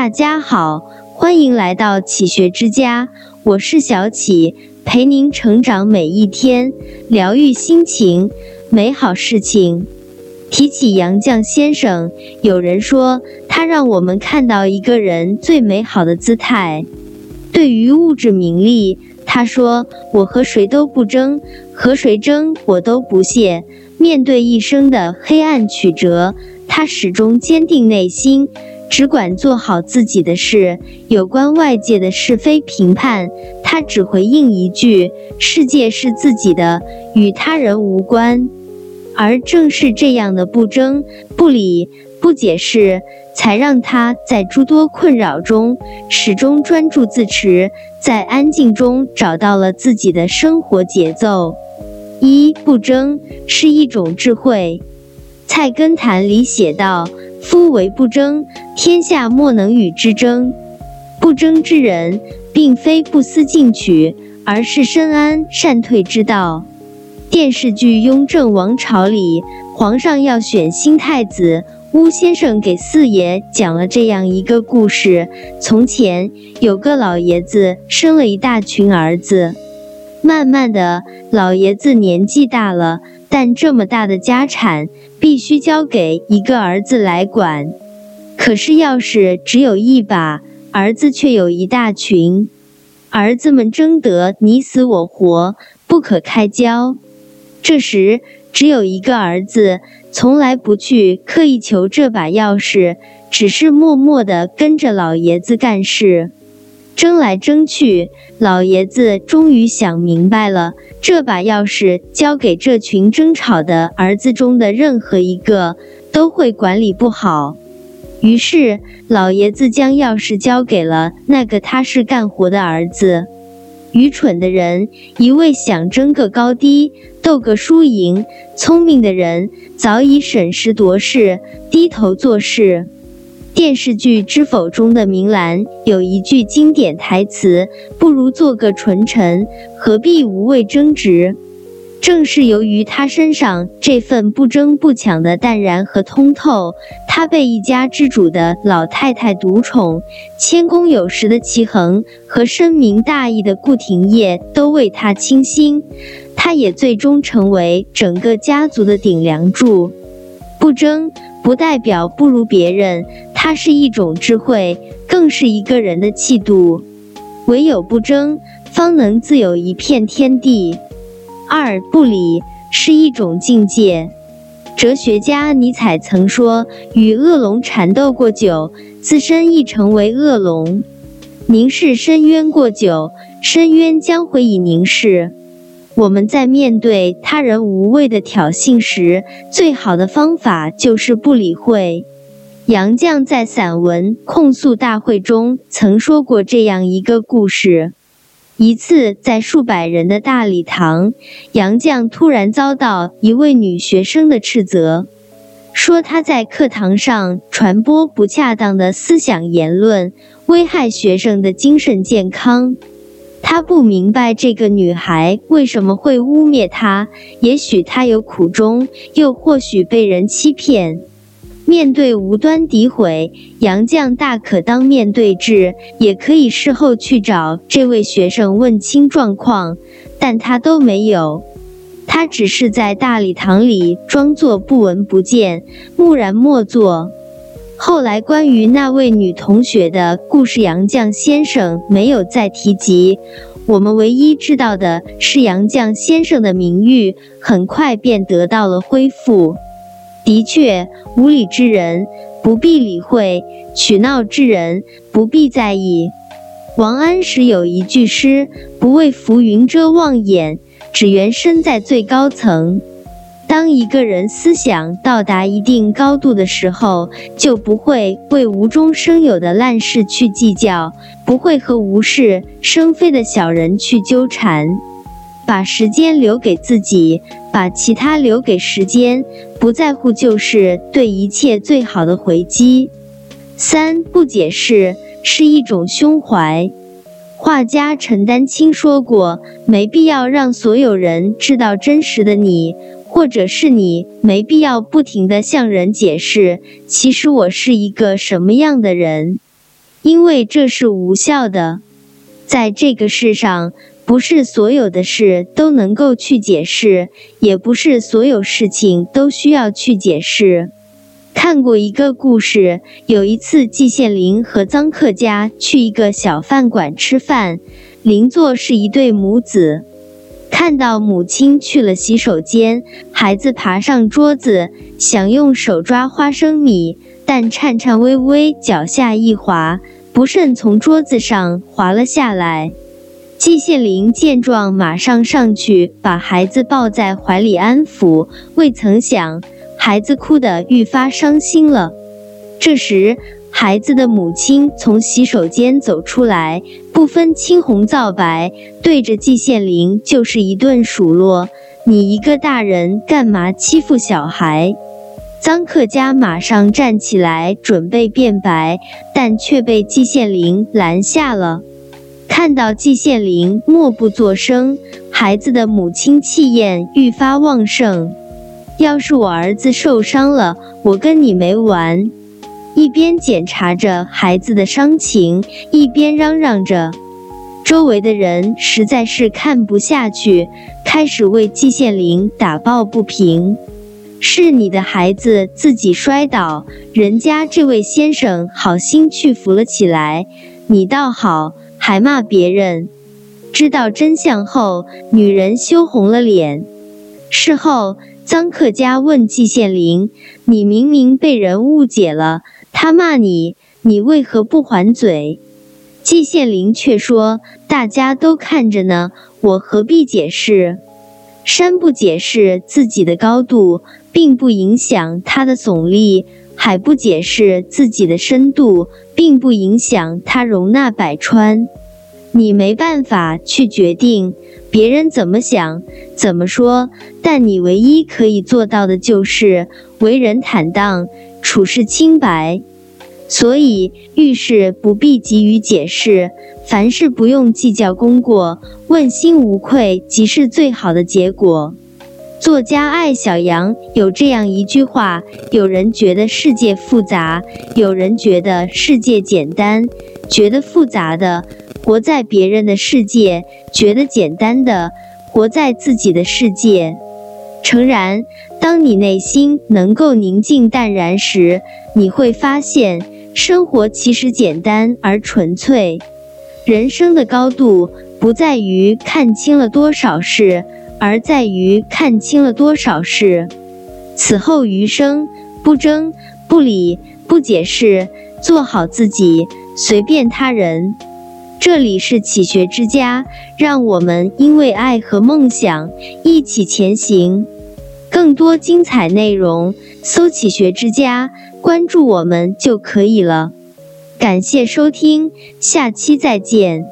大家好，欢迎来到启学之家，我是小启，陪您成长每一天，疗愈心情，美好事情。提起杨绛先生，有人说他让我们看到一个人最美好的姿态。对于物质名利，他说：“我和谁都不争，和谁争我都不屑。”面对一生的黑暗曲折，他始终坚定内心。只管做好自己的事，有关外界的是非评判，他只回应一句：“世界是自己的，与他人无关。”而正是这样的不争、不理、不解释，才让他在诸多困扰中始终专注自持，在安静中找到了自己的生活节奏。一不争是一种智慧，《菜根谭》里写道。夫为不争，天下莫能与之争。不争之人，并非不思进取，而是深谙善退之道。电视剧《雍正王朝》里，皇上要选新太子，巫先生给四爷讲了这样一个故事：从前有个老爷子，生了一大群儿子。慢慢的，老爷子年纪大了，但这么大的家产必须交给一个儿子来管。可是，钥匙只有一把，儿子却有一大群，儿子们争得你死我活，不可开交。这时，只有一个儿子，从来不去刻意求这把钥匙，只是默默地跟着老爷子干事。争来争去，老爷子终于想明白了，这把钥匙交给这群争吵的儿子中的任何一个，都会管理不好。于是，老爷子将钥匙交给了那个踏实干活的儿子。愚蠢的人一味想争个高低，斗个输赢；聪明的人早已审时度势，低头做事。电视剧《知否》中的明兰有一句经典台词：“不如做个纯臣，何必无谓争执？”正是由于她身上这份不争不抢的淡然和通透，她被一家之主的老太太独宠，谦恭有时的齐衡和深明大义的顾廷烨都为她倾心，她也最终成为整个家族的顶梁柱。不争。不代表不如别人，它是一种智慧，更是一个人的气度。唯有不争，方能自有一片天地。二不理是一种境界。哲学家尼采曾说：“与恶龙缠斗过久，自身亦成为恶龙；凝视深渊过久，深渊将会以凝视。”我们在面对他人无谓的挑衅时，最好的方法就是不理会。杨绛在散文控诉大会中曾说过这样一个故事：一次在数百人的大礼堂，杨绛突然遭到一位女学生的斥责，说她在课堂上传播不恰当的思想言论，危害学生的精神健康。他不明白这个女孩为什么会污蔑他，也许她有苦衷，又或许被人欺骗。面对无端诋毁，杨绛大可当面对质，也可以事后去找这位学生问清状况，但他都没有。他只是在大礼堂里装作不闻不见，木然默坐。后来关于那位女同学的故事，杨绛先生没有再提及。我们唯一知道的是，杨绛先生的名誉很快便得到了恢复。的确，无理之人不必理会，取闹之人不必在意。王安石有一句诗：“不为浮云遮望眼，只缘身在最高层。”当一个人思想到达一定高度的时候，就不会为无中生有的烂事去计较，不会和无事生非的小人去纠缠，把时间留给自己，把其他留给时间，不在乎就是对一切最好的回击。三不解释是一种胸怀。画家陈丹青说过：“没必要让所有人知道真实的你。”或者是你没必要不停的向人解释，其实我是一个什么样的人。因为这是无效的。在这个世上，不是所有的事都能够去解释，也不是所有事情都需要去解释。看过一个故事，有一次季羡林和臧克家去一个小饭馆吃饭，邻座是一对母子。看到母亲去了洗手间，孩子爬上桌子想用手抓花生米，但颤颤巍巍，脚下一滑，不慎从桌子上滑了下来。季羡林见状，马上上去把孩子抱在怀里安抚，未曾想。孩子哭得愈发伤心了。这时，孩子的母亲从洗手间走出来，不分青红皂白，对着季羡林就是一顿数落：“你一个大人，干嘛欺负小孩？”臧克家马上站起来准备辩白，但却被季羡林拦下了。看到季羡林默不作声，孩子的母亲气焰愈发旺盛。要是我儿子受伤了，我跟你没完！一边检查着孩子的伤情，一边嚷嚷着。周围的人实在是看不下去，开始为季羡林打抱不平。是你的孩子自己摔倒，人家这位先生好心去扶了起来，你倒好，还骂别人。知道真相后，女人羞红了脸。事后。臧克家问季羡林：“你明明被人误解了，他骂你，你为何不还嘴？”季羡林却说：“大家都看着呢，我何必解释？山不解释自己的高度，并不影响它的耸立；海不解释自己的深度，并不影响它容纳百川。你没办法去决定。”别人怎么想，怎么说？但你唯一可以做到的就是为人坦荡，处事清白。所以遇事不必急于解释，凡事不用计较功过，问心无愧即是最好的结果。作家艾小羊有这样一句话：有人觉得世界复杂，有人觉得世界简单，觉得复杂的。活在别人的世界，觉得简单的；活在自己的世界。诚然，当你内心能够宁静淡然时，你会发现生活其实简单而纯粹。人生的高度不在于看清了多少事，而在于看清了多少事。此后余生，不争不理不解释，做好自己，随便他人。这里是启学之家，让我们因为爱和梦想一起前行。更多精彩内容，搜“启学之家”，关注我们就可以了。感谢收听，下期再见。